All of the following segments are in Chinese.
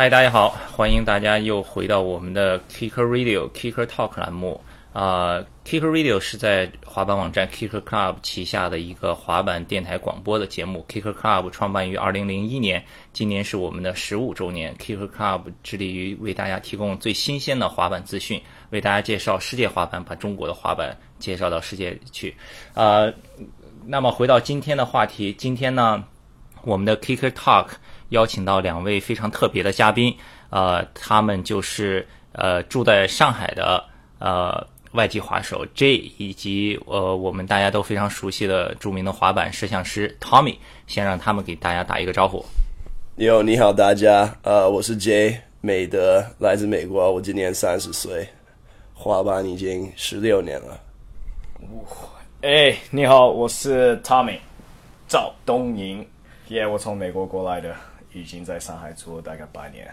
嗨，大家好，欢迎大家又回到我们的 Kicker Radio Kicker Talk 栏目。啊、k i c k e r Radio 是在滑板网站 Kicker Club 旗下的一个滑板电台广播的节目。Kicker Club 创办于2001年，今年是我们的十五周年。Kicker Club 致力于为大家提供最新鲜的滑板资讯，为大家介绍世界滑板，把中国的滑板介绍到世界去。呃，那么回到今天的话题，今天呢，我们的 Kicker Talk 邀请到两位非常特别的嘉宾，呃，他们就是呃住在上海的呃外籍滑手 J，以及呃我们大家都非常熟悉的著名的滑板摄像师 Tommy，先让他们给大家打一个招呼。你好，你好，大家，呃，我是 J 美德，来自美国，我今年三十岁，滑板已经十六年了。哎，你好，我是 Tommy 赵东营，耶、我从美国过来的，已经在上海住了大概八年。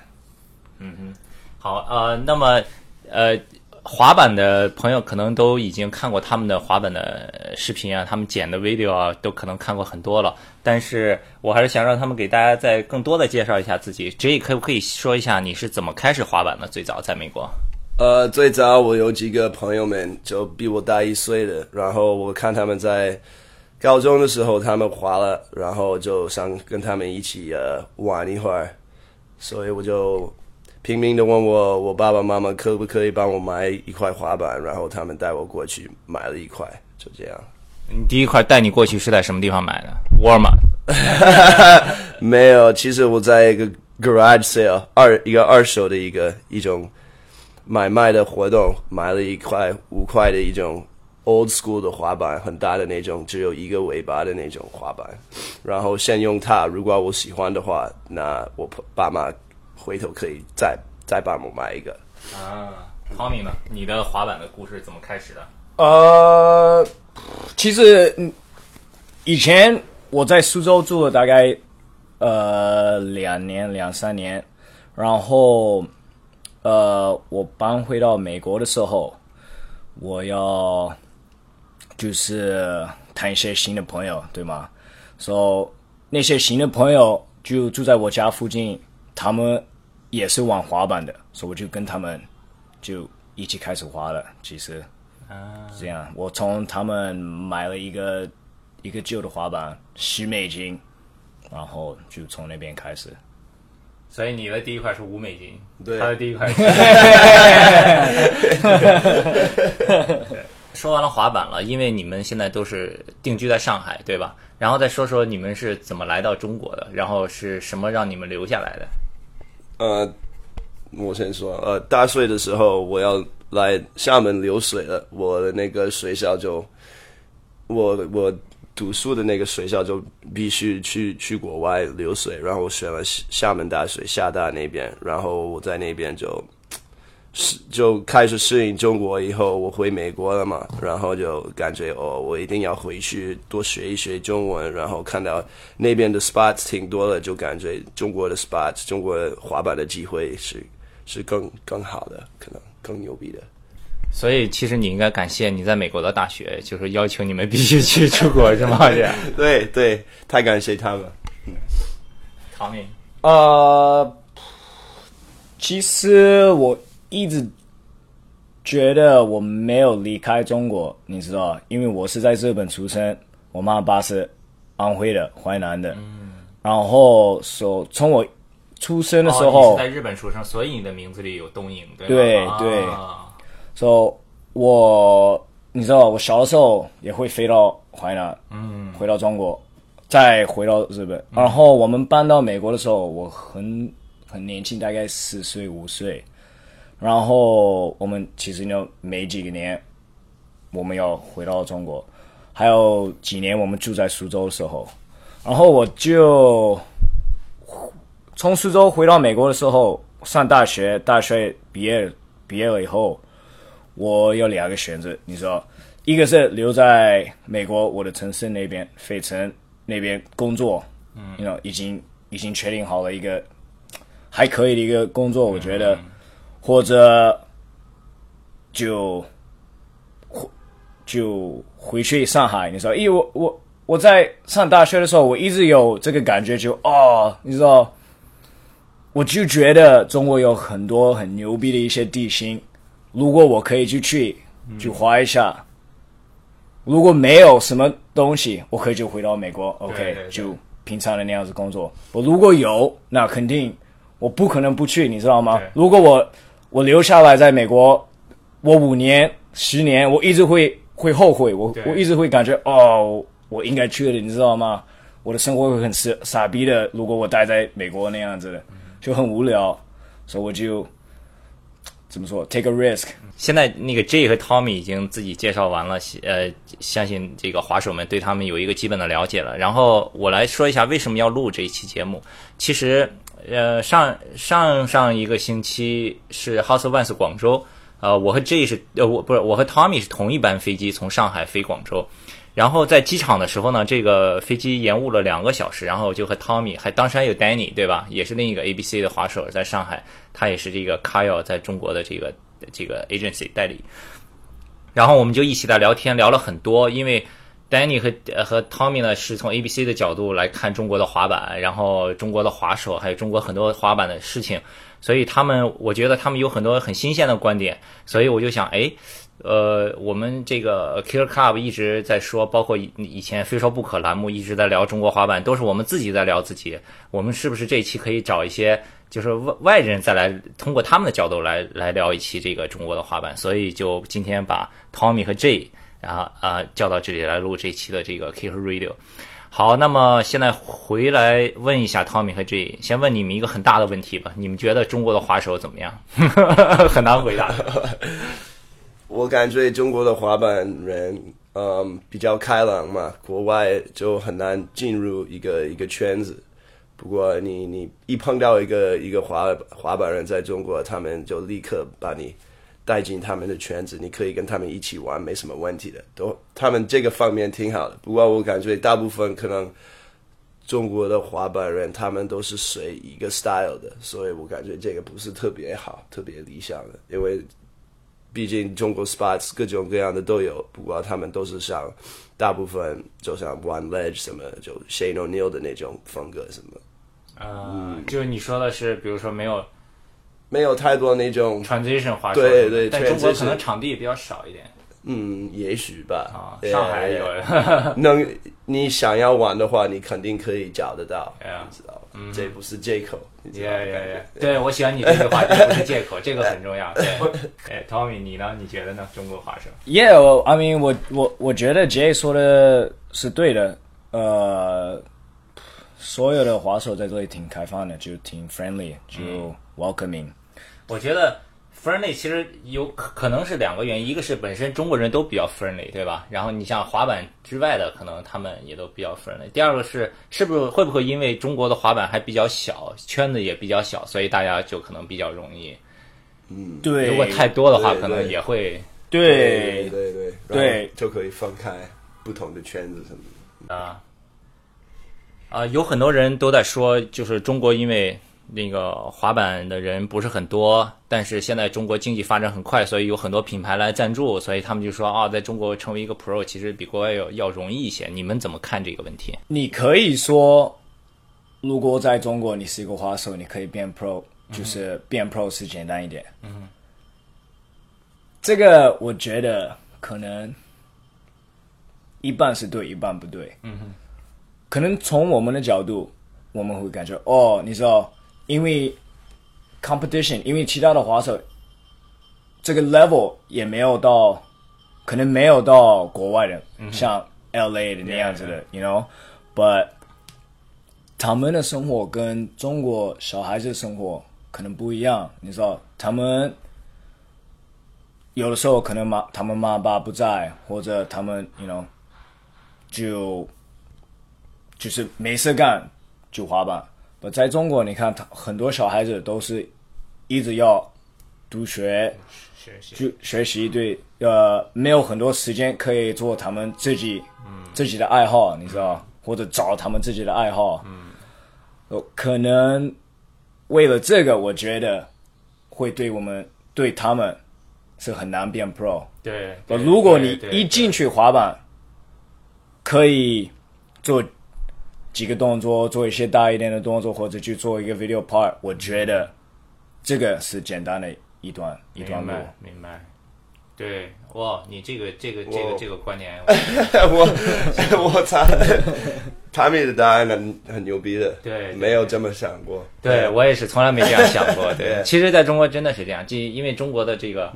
嗯哼好，呃，那么呃，滑板的朋友可能都已经看过他们的滑板的呃视频啊，他们剪的 video 啊，都可能看过很多了。但是我还是想让他们给大家再更多的介绍一下自己。J 可不可以说一下你是怎么开始滑板的？最早在美国。呃，最早我有几个朋友们就比我大一岁的，然后我看他们在高中的时候他们滑了，然后就想跟他们一起呃玩一会儿，所以我就拼命的问我我爸爸妈妈可不可以帮我买一块滑板，然后他们带我过去买了一块，就这样。你第一块带你过去是在什么地方买的？Walmart。没有，其实我在一个 garage sale 二一个二手的一个一种买卖的活动买了一块五块的一种 old school 的滑板，很大的那种，只有一个尾巴的那种滑板，然后先用它。如果我喜欢的话，那我爸妈回头可以再再帮我买一个。啊，Tommy 呢？你的滑板的故事怎么开始的？呃，其实嗯以前我在苏州住了大概呃两年两三年，然后呃我搬回到美国的时候，我要就是谈一些新的朋友，对吗？所、以那些新的朋友就住在我家附近，他们也是玩滑板的，所以我就跟他们就一起开始滑了。其实。这样，我从他们买了一个一个旧的滑板，十美金，然后就从那边开始。所以你的第一块是五美金，对他的第一块是。说完了滑板了，因为你们现在都是定居在上海，对吧？然后再说说你们是怎么来到中国的，然后是什么让你们留下来的？呃，我先说，呃，大岁的时候我要来厦门流水了，我的那个学校就，我我读书的那个学校就必须去去国外流水，然后我选了厦厦门大学厦大那边，然后我在那边就。适就开始适应中国以后，我回美国了嘛，然后就感觉哦，我一定要回去多学一学中文，然后看到那边的 spots 挺多的，就感觉中国的 spots，中国滑板的机会是是更更好的，可能更牛逼的。所以其实你应该感谢你在美国的大学，就是要求你们必须去出国，是吗？这样。对对，太感谢他们。唐明，呃，其实我一直觉得我没有离开中国，你知道，因为我是在日本出生，我妈爸是安徽的淮南的，然后所从我出生的时哦、候，在日本出生，所以你的名字里有东瀛，对吗？对对啊所、以我你知道，我小的时候也会飞到淮南，嗯，回到中国，再回到日本。然后我们搬到美国的时候，我很很年轻，大概四岁五岁。然后我们其实呢，没几个年，我们要回到中国，还有几年我们住在苏州的时候，然后我就从苏州回到美国的时候，上大学，大学毕业毕业了以后，我有两个选择，你知道，一个是留在美国我的城市那边，费城那边工作，嗯，you know, 已经已经确定好了一个还可以的一个工作，我觉得，或者就回就回去上海，你知道，因为我我我在上大学的时候，我一直有这个感觉就，哦，你知道。我就觉得中国有很多很牛逼的一些地形，如果我可以就去就滑一下。如果没有什么东西，我可以就回到美国，OK，对对就平常的那样子工作。我如果有，那肯定我不可能不去，你知道吗？如果我我留下来在美国，我五年、十年，我一直会会后悔，我我一直会感觉哦，我应该去的，你知道吗？我的生活会很傻傻逼的，如果我待在美国那样子的，就很无聊，所以我就怎么说，take a risk。现在那个 J 和 Tommy 已经自己介绍完了，呃，相信这个滑手们对他们有一个基本的了解了。然后我来说一下为什么要录这一期节目。其实，呃，上上上一个星期是 House of Ones 广州，呃，我和 J 是呃我不是我和 Tommy 是同一班飞机从上海飞广州。然后在机场的时候呢，这个飞机延误了两个小时，然后就和 Tommy 还当时还有 Danny 对吧，也是另一个 ABC 的滑手在上海，他也是这个 Kyle 在中国的这个这个 agency 代理。然后我们就一起在聊天，聊了很多，因为 Danny 和和 Tommy 呢是从 ABC 的角度来看中国的滑板，然后中国的滑手，还有中国很多滑板的事情，所以他们我觉得他们有很多很新鲜的观点，所以我就想，哎。呃，我们这个 Killer Club 一直在说，包括以以前非说不可栏目一直在聊中国滑板，都是我们自己在聊自己。我们是不是这一期可以找一些就是外外人再来通过他们的角度来来聊一期这个中国的滑板？所以就今天把 Tommy 和 J 然后啊叫到这里来录这期的这个 k i c e r Radio。好，那么现在回来问一下 Tommy 和 J，先问你们一个很大的问题吧，你们觉得中国的滑手怎么样？很难回答。我感觉中国的滑板人，嗯，比较开朗嘛，国外就很难进入一个一个圈子。不过你你一碰到一个一个滑滑板人在中国，他们就立刻把你带进他们的圈子，你可以跟他们一起玩，没什么问题的。都他们这个方面挺好的。不过我感觉大部分可能中国的滑板人，他们都是随一个 style 的，所以我感觉这个不是特别好、特别理想的，因为。毕竟中国 spots 各种各样的都有，不过他们都是像大部分就像 One Ledge 什么，就 shane o'neil 的那种风格什么，呃，就是你说的是，比如说没有没有太多那种 transition 滑手，对对在中国可能场地比较少一点嗯，也许吧。啊。对上海有，能你想要玩的话，你肯定可以找得到 Yeah 你知道吗？这不是借口，你知耶道吗耶耶！对，我喜欢你这句话，这不是借口，这个 很重要。对，哎，Tommy，你呢？你觉得呢？中国滑手？Yeah, well, I mean，我我我觉得 Jay 说的是对的。呃，所有的滑手在这里挺开放的，就挺 friendly，就 welcoming。我觉得 friendly 其实有可可能是两个原因，一个是本身中国人都比较 friendly，对吧？然后你像滑板之外的，可能他们也都比较 friendly。第二个是是不是会不会因为中国的滑板还比较小，圈子也比较小，所以大家就可能比较容易。嗯对，如果太多的话，可能也会对对对对对然后就可以分开不同的圈子什么的。啊啊，有很多人都在说，就是中国因为那个滑板的人不是很多，但是现在中国经济发展很快，所以有很多品牌来赞助，所以他们就说啊，在中国成为一个 pro 其实比国外要要容易一些。你们怎么看这个问题？你可以说，如果在中国你是一个滑手，你可以变 pro，就是变 pro 是简单一点。嗯，这个我觉得可能一半是对，一半不对。嗯哼可能从我们的角度，我们会感觉哦，你知道，因为 competition，因为其他的滑手这个 level 也没有到，可能没有到国外的，像 L A 的那样子的，you know，but 他们的生活跟中国小孩子的生活可能不一样，你知道，他们有的时候可能妈他们妈爸不在，或者他们 you know 就就是没事干就滑板。不在中国，你看他很多小孩子都是一直要读学，学习就学习，对，呃，没有很多时间可以做他们自己、自己的爱好，你知道，或者找他们自己的爱好。嗯，呃，可能为了这个，我觉得会对我们对他们是很难变 pro。对，呃，如果你一进去滑板，可以做几个动作，做一些大一点的动作，或者去做一个 video part，我觉得这个是简单的一段一段路。明白，明白。对，哇，你这个这个这个这个观点，我 我 猜，他们的答案很很牛逼的，对对没有这么想过。对我也是从来没这样想过。对，对其实在中国真的是这样，就因为中国的这个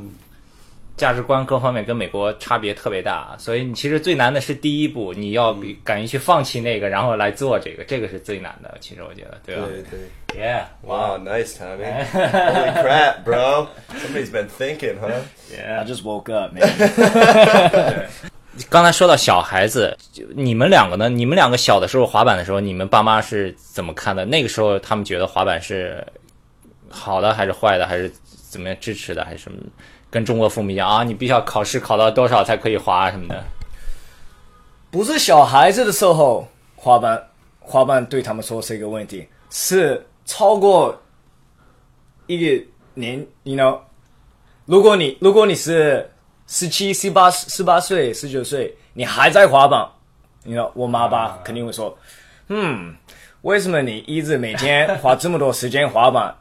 价值观各方面跟美国差别特别大，所以你其实最难的是第一步，你要比敢于去放弃那个，然后来做这个，这个是最难的。其实我觉得，对吧对对。？Yeah，哇 Wow, nice, Tommy. Holy crap, bro. Somebody's been thinking, huh? I just woke up, man. 刚才说到小孩子，就你们两个呢？你们两个小的时候滑板的时候，你们爸妈是怎么看的？那个时候他们觉得滑板是好的还是坏的，还是怎么样支持的，还是什么？跟中国父母一样啊，你必须要考试考到多少才可以滑什么的。不是小孩子的时候滑板，滑板对他们说是一个问题，是超过一个年，you know，如果你如果你是十七、十八、十八岁、十九岁，你还在滑板，你 you know，我妈爸肯定会说，嗯，为什么你一直每天花这么多时间滑板？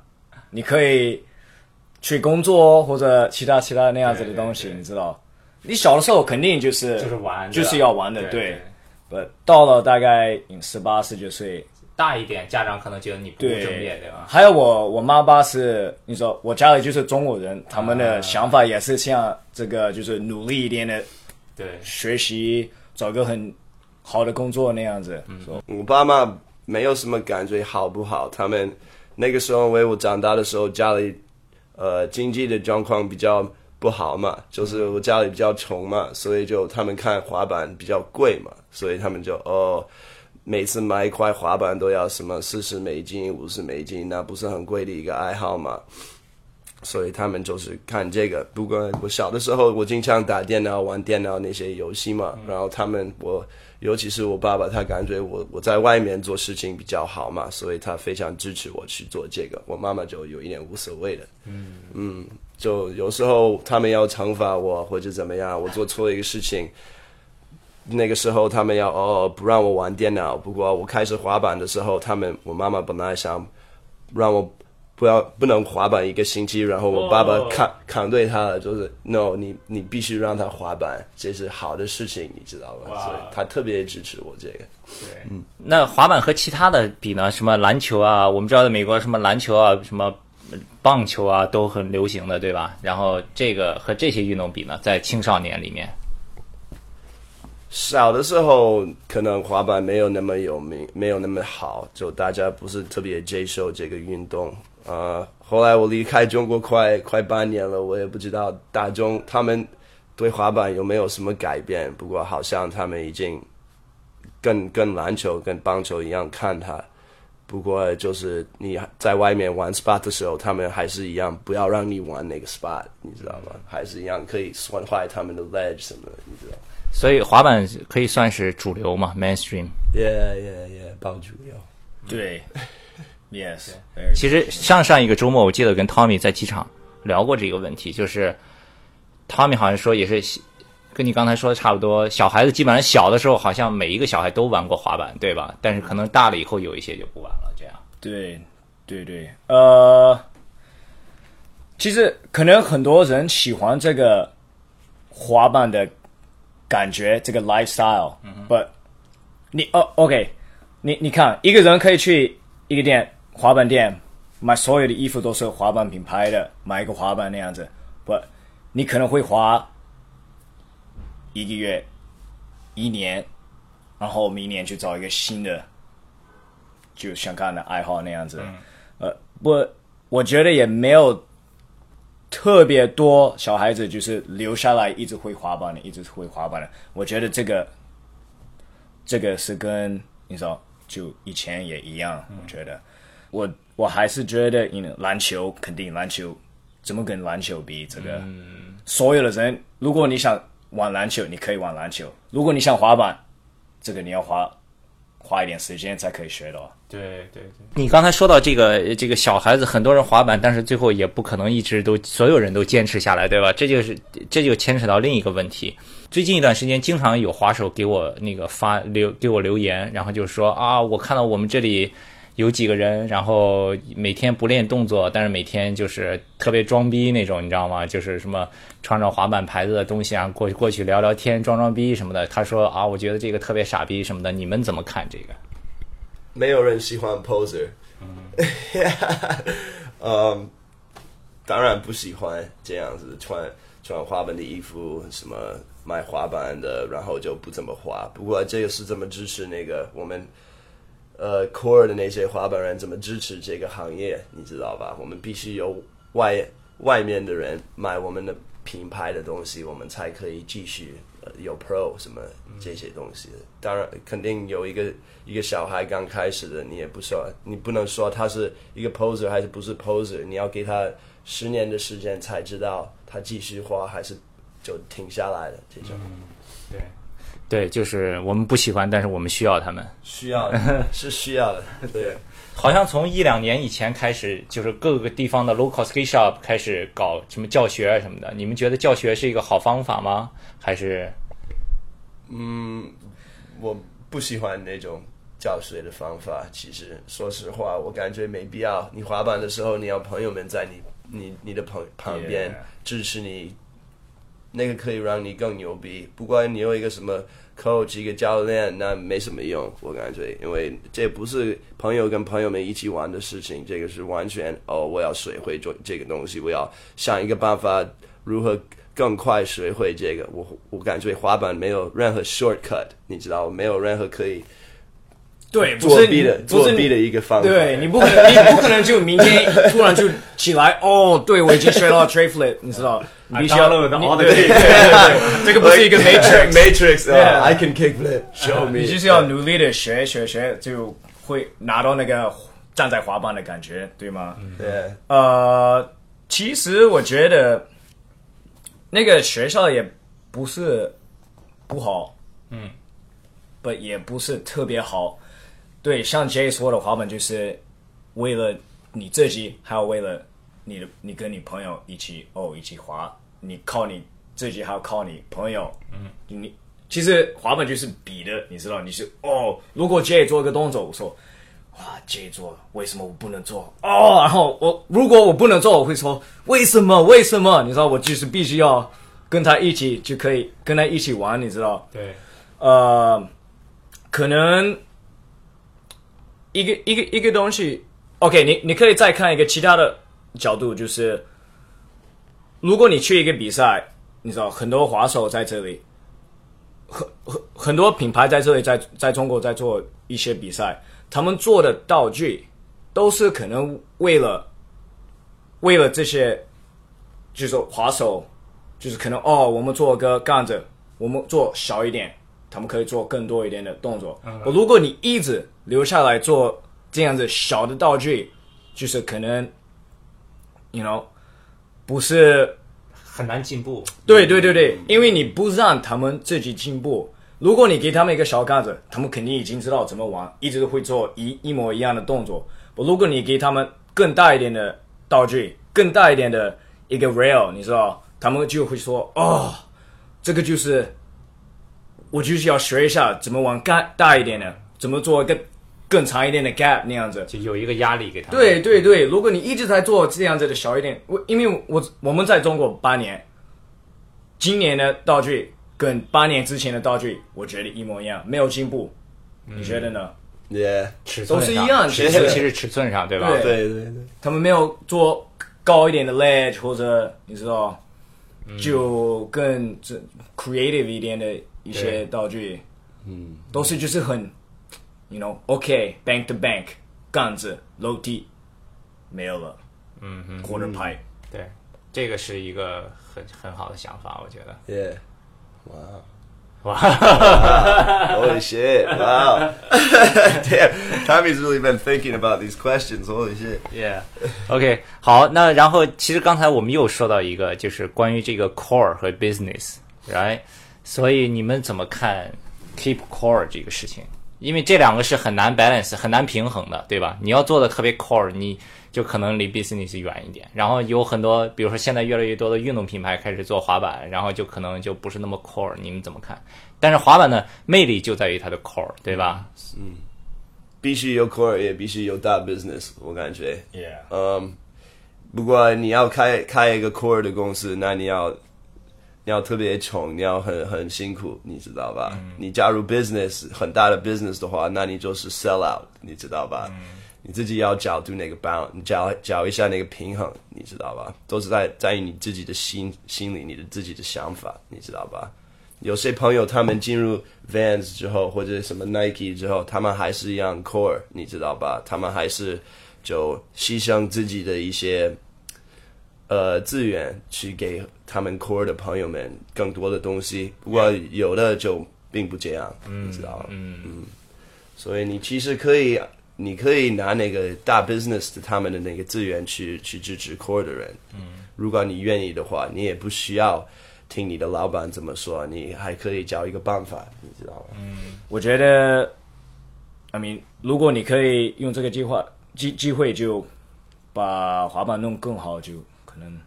你可以去工作或者其他其他那样子的东西，对对对你知道？你小的时候肯定就是就是玩就是要玩的，对到了大概十八、十九岁，大一点，家长可能觉得你不务对正业，对吧？还有我我妈爸是，你说我家里就是中国人，他们的想法也是像这个，就是努力一点的对，学习，找个很好的工作那样子。说我爸妈没有什么感觉好不好，他们那个时候为我长大的时候家里呃经济的状况比较不好嘛，就是我家里比较穷嘛，所以就他们看滑板比较贵嘛，所以他们就哦。每次买一块滑板都要什么四十美金、五十美金，那不是很贵的一个爱好嘛？所以他们就是看这个。不过我小的时候，我经常打电脑、玩电脑那些游戏嘛，然后他们我，尤其是我爸爸，他感觉我我在外面做事情比较好嘛，所以他非常支持我去做这个。我妈妈就有一点无所谓的，嗯嗯，就有时候他们要惩罚我或者怎么样，我做错一个事情。那个时候他们要哦不让我玩电脑，不过我开始滑板的时候，他们我妈妈本来想让我不要不能滑板一个星期，然后我爸爸哦抗抗对他了，就是 no 你你必须让他滑板，这是好的事情，你知道吧？哇所以他特别支持我这个。对，那滑板和其他的比呢？什么篮球啊？我们知道的美国什么篮球啊，什么棒球啊，都很流行的，对吧？然后这个和这些运动比呢，在青少年里面，小的时候可能滑板没有那么有名，没有那么好，就大家不是特别接受这个运动。呃，后来我离开中国快快半年了，我也不知道大众他们对滑板有没有什么改变。不过好像他们已经跟跟篮球、跟棒球一样看它。不过就是你在外面玩 spot 的时候，他们还是一样，不要让你玩那个 spot，你知道吗？还是一样可以损坏他们的 ledge 什么的，你知道。所以滑板可以算是主流嘛，mainstream。Yeah, yeah, yeah，爆主流。对，yes，其实上上一个周末，我记得跟 Tommy 在机场聊过这个问题，就是 Tommy 好像说也是跟你刚才说的差不多，小孩子基本上小的时候，好像每一个小孩都玩过滑板，对吧？但是可能大了以后，有一些就不玩了，这样。对，对对，呃，其实可能很多人喜欢这个滑板的感觉，这个 lifestyle，嗯，but 你哦，OK，你你看，一个人可以去一个店滑板店买所有的衣服都是滑板品牌的，买一个滑板那样子，but 你可能会滑一个月、一年，然后明年去找一个新的。就想看的爱好那样子。呃，不，我觉得也没有特别多小孩子就是留下来一直会滑板的，一直会滑板的。我觉得这个这个是跟你知道，就以前也一样。我觉得，我我还是觉得，你篮球肯定篮球怎么跟篮球比？这个、所有的人，如果你想玩篮球，你可以玩篮球；如果你想滑板，这个你要花花一点时间才可以学到。对对对，你刚才说到这个这个小孩子，很多人滑板，但是最后也不可能一直都所有人都坚持下来，对吧？这就是这就牵扯到另一个问题。最近一段时间，经常有滑手给我那个发留给我留言，然后就是说啊，我看到我们这里有几个人，然后每天不练动作，但是每天就是特别装逼那种，你知道吗？就是什么穿着滑板牌子的东西啊，过去过去聊聊天，装装逼什么的。他说啊，我觉得这个特别傻逼什么的，你们怎么看这个？没有人喜欢 poser，嗯，当然不喜欢这样子穿穿滑板的衣服，什么买滑板的，然后就不怎么滑。不过这个是怎么支持那个我们呃 core 的那些滑板人怎么支持这个行业，你知道吧？我们必须有外外面的人买我们的品牌的东西，我们才可以继续。有 Pro 什么这些东西，当然肯定有一个一个小孩刚开始的，你也不说，你不能说他是一个 poser 还是不是 poser，你要给他十年的时间才知道他继续画还是就停下来了这种。对，对，就是我们不喜欢，但是我们需要他们，需要 是需要的，对。好像从一两年以前开始，就是各个地方的 local skate shop 开始搞什么教学啊什么的。你们觉得教学是一个好方法吗？还是？嗯，我不喜欢那种教学的方法。其实，说实话，我感觉没必要。你滑板的时候，你要朋友们在你、你、你的朋旁边支持你，那个可以让你更牛逼。不管你有一个什么。coach 一个教练那没什么用，我感觉，因为这不是朋友跟朋友们一起玩的事情，这个是完全哦，我要学会做这个东西，我要想一个办法如何更快学会这个。我我感觉滑板没有任何 shortcut，你知道，没有任何可以对作弊的作弊的一个方法。对你不可能，你不可能就明天突然就起来 哦，对我已经学到 triplet，你知道。必须要露的，对对对，这个不是一个 matrix matrix，I can kick flip，show me。你就是要努力的学学学，就会拿到那个站在滑板的感觉，对吗？对。呃，其实我觉得那个学校也不是不好，嗯，不也不是特别好。对，像 Jay 说的滑板，就是为了你自己，还有为了你的，你跟你朋友一起哦，一起滑。你靠你自己，还要靠你朋友。嗯，你其实滑板就是比的，你知道？你是哦，如果 J 做一个动作，我说哇，J 做，为什么我不能做？哦，然后我如果我不能做，我会说为什么？为什么？你知道？我就是必须要跟他一起就可以跟他一起玩，你知道？对。呃，可能一个一个一个东西，OK，你你可以再看一个其他的角度，就是。如果你去一个比赛，你知道很多滑手在这里，很很很多品牌在这里，在在中国在做一些比赛，他们做的道具都是可能为了为了这些，就是滑手，就是可能哦，我们做个杠子，我们做小一点，他们可以做更多一点的动作。如果你一直留下来做这样子小的道具，就是可能，you know。不是很难进步。对对对对，因为你不让他们自己进步。如果你给他们一个小杆子，他们肯定已经知道怎么玩，一直会做一一模一样的动作。如果你给他们更大一点的道具，更大一点的一个 rail，你知道，他们就会说：“哦，这个就是我就是要学一下怎么玩更大一点的，怎么做更。”更长一点的 gap 那样子，就有一个压力给他。对对对，如果你一直在做这样子的小一点，我因为我我们在中国八年，今年的道具跟八年之前的道具，我觉得一模一样，没有进步。你觉得呢？Yeah，尺寸都是一样，其实尤其是尺寸上，对吧？对对对，他们没有做高一点的 ledge 或者你知道，就更这 creative 一点的一些道具，嗯，都是就是很。You know, OK, bank to bank，杠子楼梯没有了。嗯哼，quarter pipe。对，这个是一个很很好的想法，我觉得。Yeah. Wow. Wow. Holy shit. Wow. Damn. Tommy's really been thinking about these questions. Holy shit. Yeah. OK. 好，那然后其实刚才我们又说到一个，就是关于这个 core 和 business，right？所以你们怎么看 keep core 这个事情？因为这两个是很难 balance 很难平衡的，对吧？你要做的特别 core，你就可能离 business 远一点。然后有很多，比如说现在越来越多的运动品牌开始做滑板，然后就可能就不是那么 core。你们怎么看？但是滑板的魅力就在于它的 core，对吧？嗯必须有 core，也必须有大 business，我感觉。Yeah，嗯，不过你要开开一个 core 的公司，那你要你要特别穷，你要很很辛苦，你知道吧？你加入 business 很大的 business 的话，那你就是 sell out，你知道吧？你自己要角度那个 balance，你找找一下那个平衡，你知道吧？都是在在于你自己的心心里，你的自己的想法，你知道吧？有些朋友他们进入 Vans 之后，或者什么 Nike 之后，他们还是一样 core，你知道吧？他们还是就牺牲自己的一些呃资源去给他们 core 的朋友们更多的东西。不过有的就并不这样，你知道吗？嗯所以你其实可以，你可以拿那个大 business 的他们的那个资源去去支持 core 的人。嗯，如果你愿意的话，你也不需要听你的老板怎么说，你还可以找一个办法，你知道吗？嗯我觉得，I mean，如果你可以用这个计划机机会就把滑板弄更好，就可能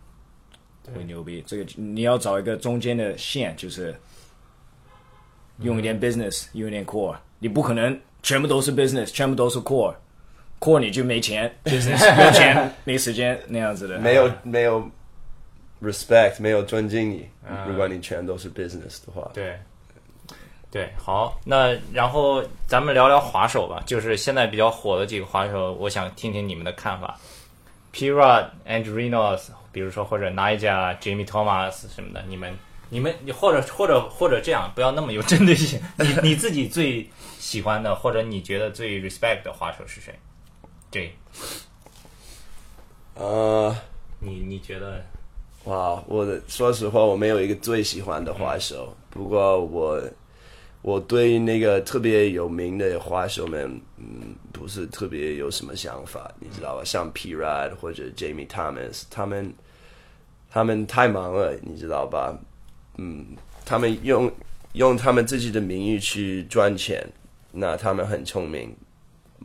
会牛逼。这个你要找一个中间的线，就是用一点 business，用一点 core。你不可能全部都是 business，全部都是 core。core 你就没钱，business 没钱没时间那样子的。没有没有 respect，没有尊敬你。如果你全都是 business 的话，对，对，好，那然后咱们聊聊滑手吧，就是现在比较火的几个滑手，我想听听你们的看法。P. Rod、Andrew Reynolds，比如说或者 Nigel、Jamie Thomas 什么的，你们、你们，你或者或者或者这样，不要那么有针对性。你你自己最喜欢的，或者你觉得最 respect 的滑手是谁？对，呃。你你觉得？哇，我的说实话，我没有一个最喜欢的滑手，不过我我对那个特别有名的滑手们，嗯，不是特别有什么想法，你知道吧？像 P. Rod 或者 Jamie Thomas，他们他们太忙了，你知道吧？嗯，他们用用他们自己的名誉去赚钱，那他们很聪明，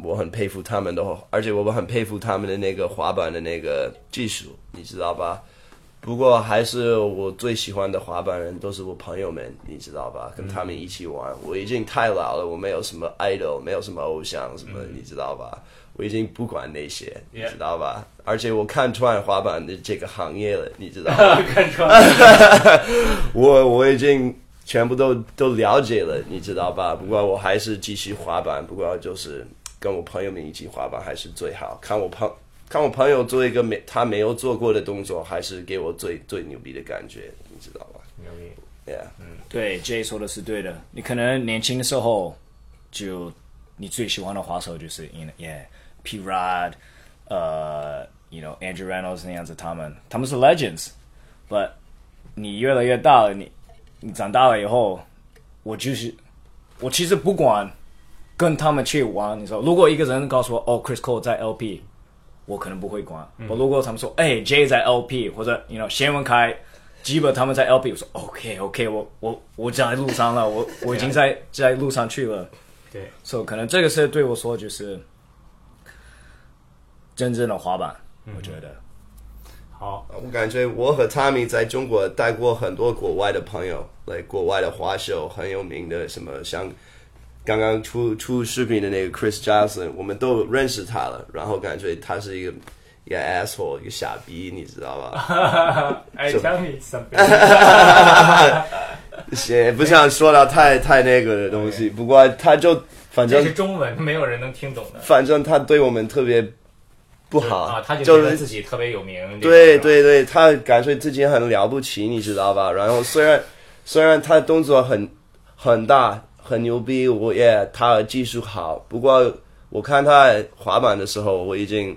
我很佩服他们的，而且我很佩服他们的那个滑板的那个技术，你知道吧？不过还是我最喜欢的滑板人都是我朋友们，你知道吧？跟他们一起玩，我已经太老了，我没有什么 idol，没有什么偶像什么，你知道吧？我已经不管那些，你知道吧？而且我看穿滑板的这个行业了，你知道吧？看出来，我我已经全部都都了解了，你知道吧？不过我还是继续滑板，不过就是跟我朋友们一起滑板还是最好。看我朋看我朋友做一个没他没有做过的动作，还是给我最最牛逼的感觉，你知道吧牛逼。？Yeah，对，J 说的是对的。你可能年轻的时候就你最喜欢的滑手就是 you Rod，呃，you know Andrew Reynolds 那样子，他们他们是 legends，but 你越来越大了，你你长大了以后，我就是我其实不管跟他们去玩，你说如果一个人告诉我哦 Chris Cole 在 LP，我可能不会管。我、如果他们说哎 J 在 LP 或者 you know 谢文开。基本他们在 LP，我说 OK OK，我我我在路上了，我 我已经在在路上去了，对，所以可能这个是对我说就是真正的滑板，我觉得。好，我感觉我和 Tommy 在中国带过很多国外的朋友，来国外的滑手很有名的，什么像刚刚出出视频的那个 Chris Johnson，我们都认识他了，然后感觉他是一个一个 asshole，一个傻逼，你知道吧？哎，Tell me something。也不想说到太太那个的东西，不过他就反正这是中文，没有人能听懂的。反正他对我们特别不好，啊，他就就是觉得自己特别有名。对对对，他感觉自己很了不起，你知道吧？然后虽然虽然他动作很很大很牛逼，我也他的技术好，不过我看他滑板的时候，我已经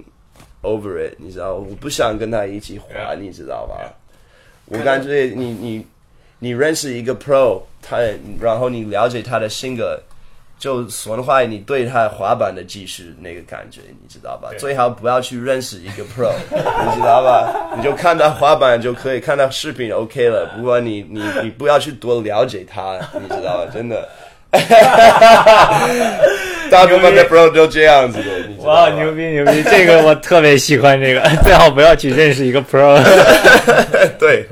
over it，你知道，我不想跟他一起滑.你知道吧？我感觉你你你认识一个 pro，他然后你了解他的性格，就损坏你对他滑板的技术那个感觉，你知道吧？对最好不要去认识一个 pro，你知道吧？你就看他滑板就可以，看他视频 OK 了。不过你你你不要去多了解他，你知道吧？真的。大部分的 Pro 都这样子的，哇，牛逼牛逼！这个我特别喜欢这个，最好不要去认识一个 Pro。对，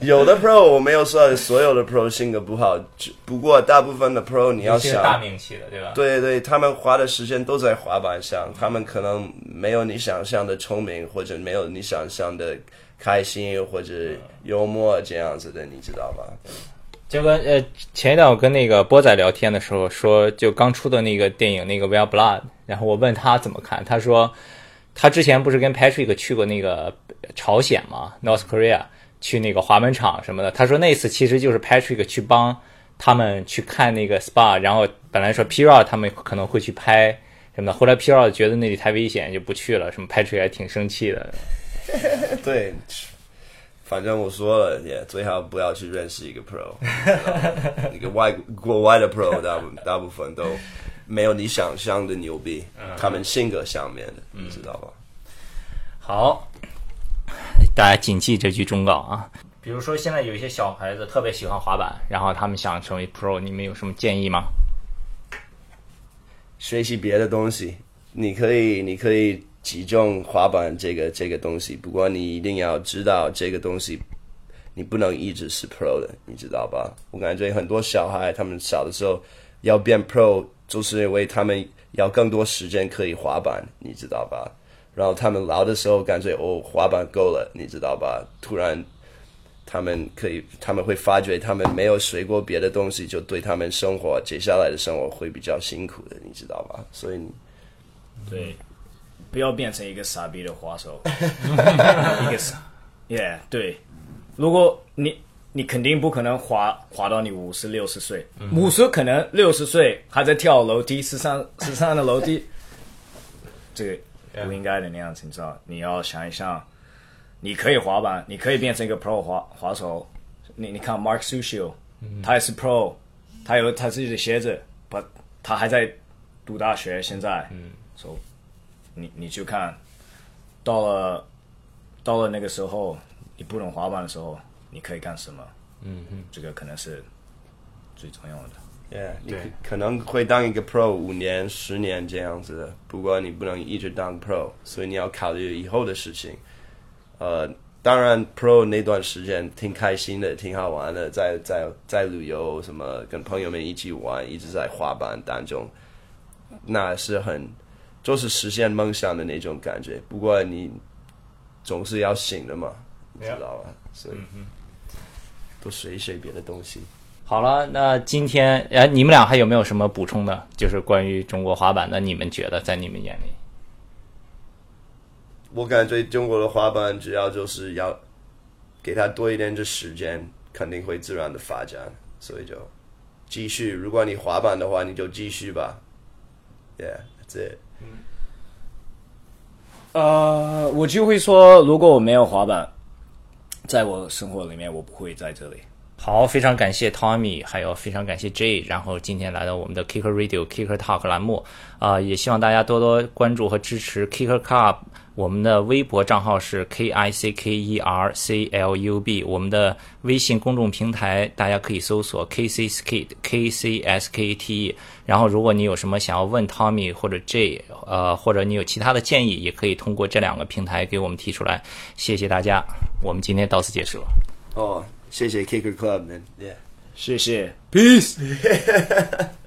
有的 Pro 我没有说所有的 Pro 性格不好，只不过大部分的 Pro 你要想大，名气的，对吧？对对，他们花的时间都在滑板上，他们可能没有你想象的聪明，或者没有你想象的开心或者幽默这样子的，你知道吧？就跟呃前一段我跟那个波仔聊天的时候说，就刚出的那个电影那个《Well Blood》，然后我问他怎么看，他说他之前不是跟 Patrick 去过那个朝鲜嘛，North Korea，去那个滑板场什么的。他说那次其实就是 Patrick 去帮他们去看那个 SPA，然后本来说 P r o 他们可能会去拍什么的，后来 P r o 觉得那里太危险就不去了，什么 Patrick 还挺生气的。对，反正我说了，也最好不要去认识一个 Pro，一个外国外的 Pro，大部大部分都没有你想象的牛逼，他们性格上面的，你知道吧？好，大家谨记这句忠告啊。比如说，现在有一些小孩子特别喜欢滑板，然后他们想成为 Pro，你们有什么建议吗？学习别的东西，你可以，你可以集中滑板这个这个东西，不过你一定要知道这个东西，你不能一直是 pro 的，你知道吧？我感觉很多小孩他们小的时候要变 pro，就是因为他们要更多时间可以滑板，你知道吧？然后他们老的时候感觉哦滑板够了，你知道吧？突然他们可以，他们会发觉他们没有学过别的东西，就对他们生活接下来的生活会比较辛苦的，你知道吧？所以对，不要变成一个傻逼的滑手，一个傻，yeah，对。如果你你肯定不可能滑滑到你五十六十岁，五十可能六十岁还在跳楼梯，十三十三的楼梯，这个不应该的那样子，你知道？你要想一想，你可以滑板，你可以变成一个 pro 滑滑手。你你看 Mark Sushio，他也是 pro，他有他自己的鞋子，不，他还在读大学，现在，嗯，so 你你去看，到了到了那个时候，你不能滑板的时候，你可以干什么？嗯嗯，这个可能是最重要的。Yeah，你可可能会当一个 pro 五年、十年这样子的，不过你不能一直当 pro，所以你要考虑以后的事情。呃，当然 pro 那段时间挺开心的，挺好玩的，在在在旅游什么，跟朋友们一起玩，一直在滑板当中，那是很就是实现梦想的那种感觉。不过你总是要醒的嘛，你知道吧？所以多学一学别的东西。好了，那今天哎，你们俩还有没有什么补充的？就是关于中国滑板的，你们觉得在你们眼里？我感觉中国的滑板只要就是要给他多一点的时间，肯定会自然的发展，所以就继续。如果你滑板的话，你就继续吧。Yeah，that's it。呃，我就会说，如果我没有滑板，在我生活里面，我不会在这里。好，非常感谢 Tommy，还有非常感谢 J，然后今天来到我们的 Kicker Radio Kicker Talk 栏目，啊、也希望大家多多关注和支持 Kicker Club。我们的微博账号是 K I C K E R C L U B，我们的微信公众平台大家可以搜索 K C S K K C S K T E。然后，如果你有什么想要问 Tommy 或者 J，呃，或者你有其他的建议，也可以通过这两个平台给我们提出来。谢谢大家，我们今天到此结束。哦，谢谢 Kicker Club 们，Yeah。谢谢，Peace。